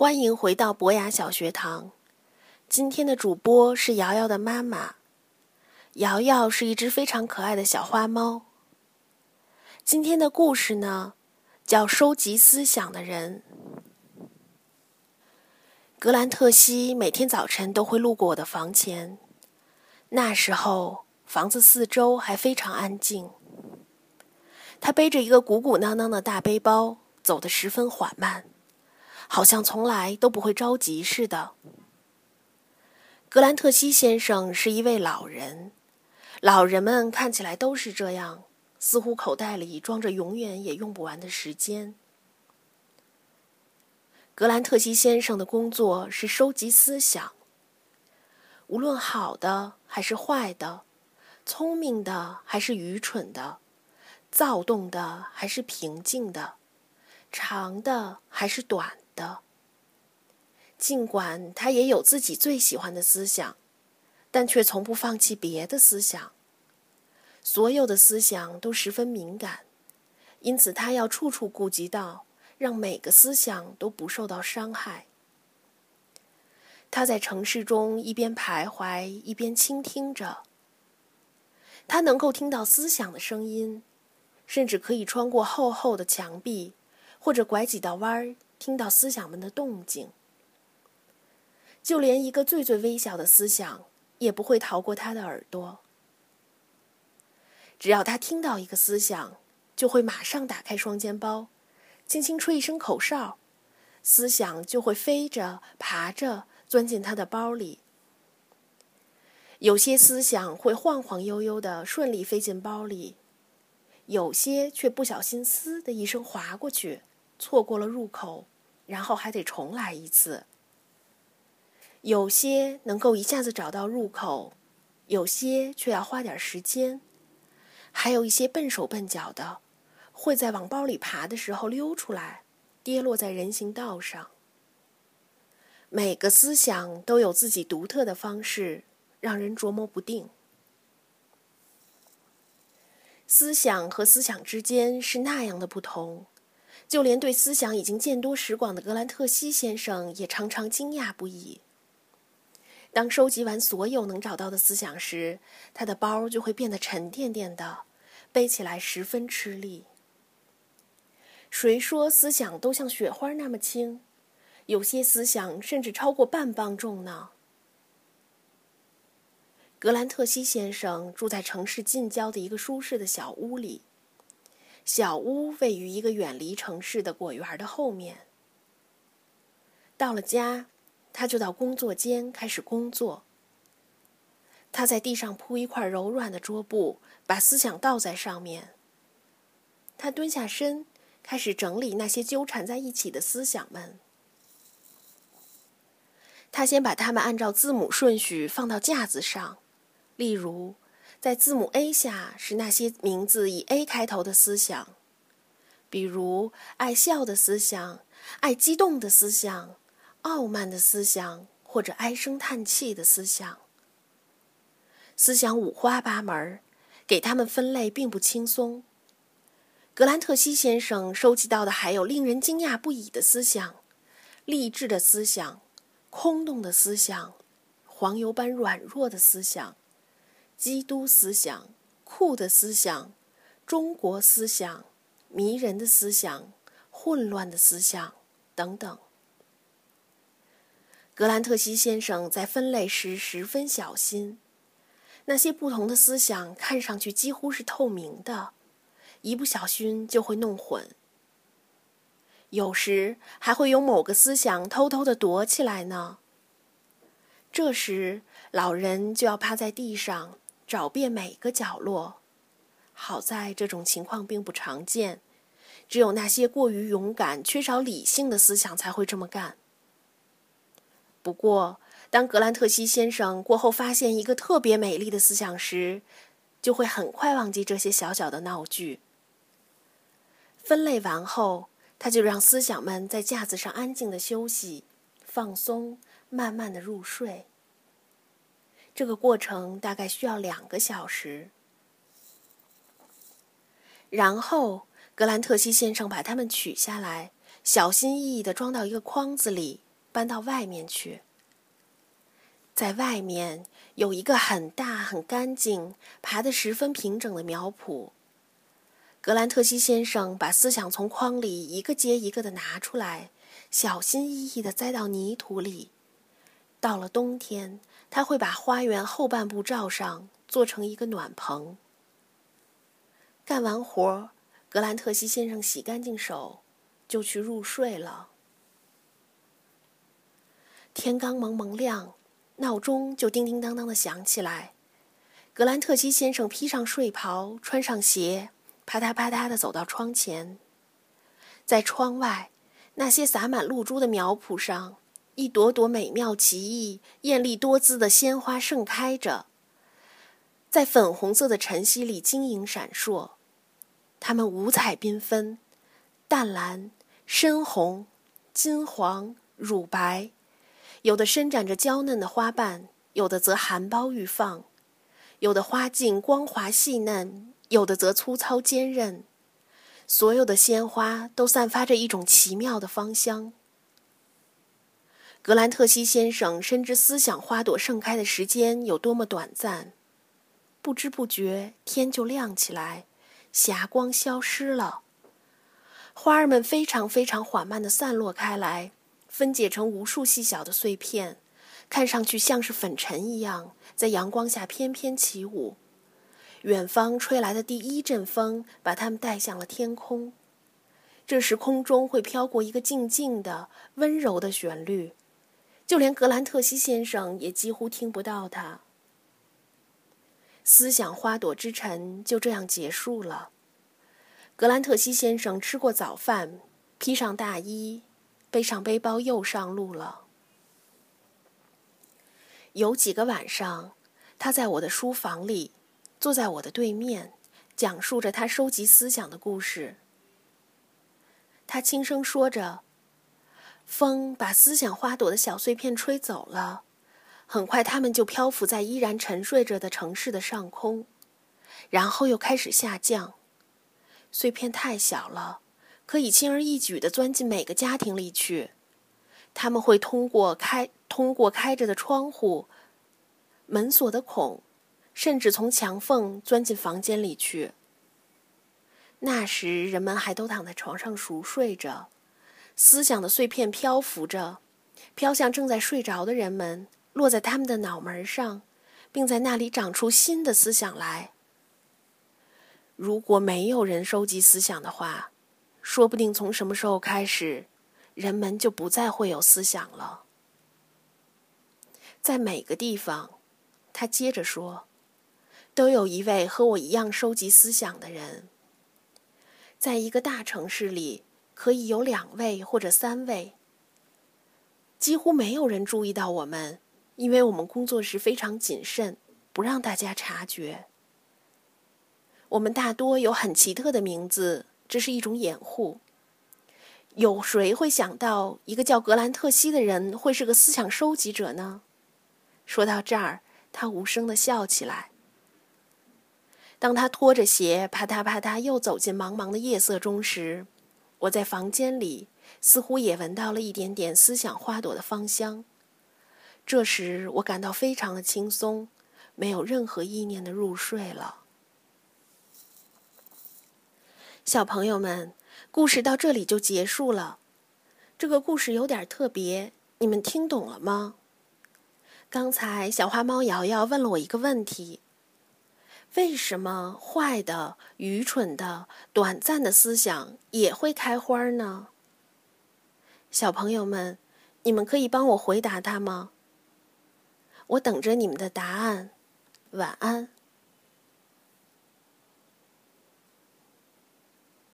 欢迎回到博雅小学堂。今天的主播是瑶瑶的妈妈。瑶瑶是一只非常可爱的小花猫。今天的故事呢，叫《收集思想的人》。格兰特西每天早晨都会路过我的房前，那时候房子四周还非常安静。他背着一个鼓鼓囊囊的大背包，走得十分缓慢。好像从来都不会着急似的。格兰特西先生是一位老人，老人们看起来都是这样，似乎口袋里装着永远也用不完的时间。格兰特西先生的工作是收集思想，无论好的还是坏的，聪明的还是愚蠢的，躁动的还是平静的，长的还是短。的，尽管他也有自己最喜欢的思想，但却从不放弃别的思想。所有的思想都十分敏感，因此他要处处顾及到，让每个思想都不受到伤害。他在城市中一边徘徊，一边倾听着。他能够听到思想的声音，甚至可以穿过厚厚的墙壁，或者拐几道弯儿。听到思想们的动静，就连一个最最微小的思想也不会逃过他的耳朵。只要他听到一个思想，就会马上打开双肩包，轻轻吹一声口哨，思想就会飞着、爬着钻进他的包里。有些思想会晃晃悠悠的顺利飞进包里，有些却不小心“嘶”的一声滑过去。错过了入口，然后还得重来一次。有些能够一下子找到入口，有些却要花点时间，还有一些笨手笨脚的，会在往包里爬的时候溜出来，跌落在人行道上。每个思想都有自己独特的方式，让人琢磨不定。思想和思想之间是那样的不同。就连对思想已经见多识广的格兰特西先生也常常惊讶不已。当收集完所有能找到的思想时，他的包就会变得沉甸甸的，背起来十分吃力。谁说思想都像雪花那么轻？有些思想甚至超过半磅重呢。格兰特西先生住在城市近郊的一个舒适的小屋里。小屋位于一个远离城市的果园的后面。到了家，他就到工作间开始工作。他在地上铺一块柔软的桌布，把思想倒在上面。他蹲下身，开始整理那些纠缠在一起的思想们。他先把它们按照字母顺序放到架子上，例如。在字母 A 下是那些名字以 A 开头的思想，比如爱笑的思想、爱激动的思想、傲慢的思想或者唉声叹气的思想。思想五花八门，给他们分类并不轻松。格兰特西先生收集到的还有令人惊讶不已的思想：励志的思想、空洞的思想、黄油般软弱的思想。基督思想、酷的思想、中国思想、迷人的思想、混乱的思想等等。格兰特西先生在分类时十分小心，那些不同的思想看上去几乎是透明的，一不小心就会弄混。有时还会有某个思想偷偷的躲起来呢。这时，老人就要趴在地上。找遍每个角落，好在这种情况并不常见，只有那些过于勇敢、缺少理性的思想才会这么干。不过，当格兰特西先生过后发现一个特别美丽的思想时，就会很快忘记这些小小的闹剧。分类完后，他就让思想们在架子上安静的休息、放松，慢慢的入睡。这个过程大概需要两个小时。然后，格兰特西先生把它们取下来，小心翼翼地装到一个筐子里，搬到外面去。在外面有一个很大、很干净、爬得十分平整的苗圃。格兰特西先生把思想从筐里一个接一个的拿出来，小心翼翼地栽到泥土里。到了冬天，他会把花园后半部罩上，做成一个暖棚。干完活，格兰特西先生洗干净手，就去入睡了。天刚蒙蒙亮。闹钟就叮叮当当的响起来，格兰特西先生披上睡袍，穿上鞋，啪嗒啪嗒的走到窗前。在窗外，那些洒满露珠的苗圃上，一朵朵美妙奇异、艳丽多姿的鲜花盛开着，在粉红色的晨曦里晶莹闪烁。它们五彩缤纷，淡蓝、深红、金黄、乳白。有的伸展着娇嫩的花瓣，有的则含苞欲放；有的花茎光滑细嫩，有的则粗糙坚韧。所有的鲜花都散发着一种奇妙的芳香。格兰特西先生深知思想花朵盛开的时间有多么短暂，不知不觉天就亮起来，霞光消失了，花儿们非常非常缓慢地散落开来。分解成无数细小的碎片，看上去像是粉尘一样，在阳光下翩翩起舞。远方吹来的第一阵风，把它们带向了天空。这时，空中会飘过一个静静的、温柔的旋律，就连格兰特西先生也几乎听不到他。思想花朵之晨就这样结束了。格兰特西先生吃过早饭，披上大衣。背上背包又上路了。有几个晚上，他在我的书房里，坐在我的对面，讲述着他收集思想的故事。他轻声说着：“风把思想花朵的小碎片吹走了，很快它们就漂浮在依然沉睡着的城市的上空，然后又开始下降。碎片太小了。”可以轻而易举地钻进每个家庭里去，他们会通过开通过开着的窗户、门锁的孔，甚至从墙缝钻进房间里去。那时人们还都躺在床上熟睡着，思想的碎片漂浮着，飘向正在睡着的人们，落在他们的脑门上，并在那里长出新的思想来。如果没有人收集思想的话，说不定从什么时候开始，人们就不再会有思想了。在每个地方，他接着说，都有一位和我一样收集思想的人。在一个大城市里，可以有两位或者三位。几乎没有人注意到我们，因为我们工作时非常谨慎，不让大家察觉。我们大多有很奇特的名字。这是一种掩护。有谁会想到一个叫格兰特西的人会是个思想收集者呢？说到这儿，他无声的笑起来。当他拖着鞋啪嗒啪嗒又走进茫茫的夜色中时，我在房间里似乎也闻到了一点点思想花朵的芳香。这时我感到非常的轻松，没有任何意念的入睡了。小朋友们，故事到这里就结束了。这个故事有点特别，你们听懂了吗？刚才小花猫瑶瑶问了我一个问题：为什么坏的、愚蠢的、短暂的思想也会开花呢？小朋友们，你们可以帮我回答他吗？我等着你们的答案。晚安。